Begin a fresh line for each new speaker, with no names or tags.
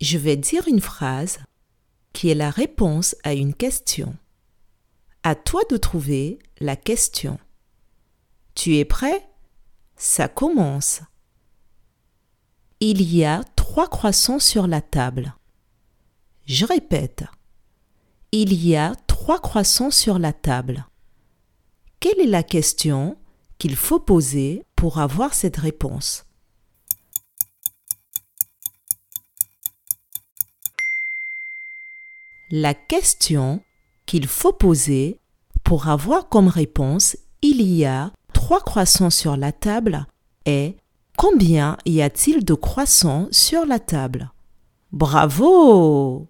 Je vais dire une phrase qui est la réponse à une question. À toi de trouver la question. Tu es prêt? Ça commence. Il y a trois croissants sur la table. Je répète. Il y a trois croissants sur la table. Quelle est la question qu'il faut poser pour avoir cette réponse? La question qu'il faut poser pour avoir comme réponse il y a trois croissants sur la table est combien y a-t-il de croissants sur la table? Bravo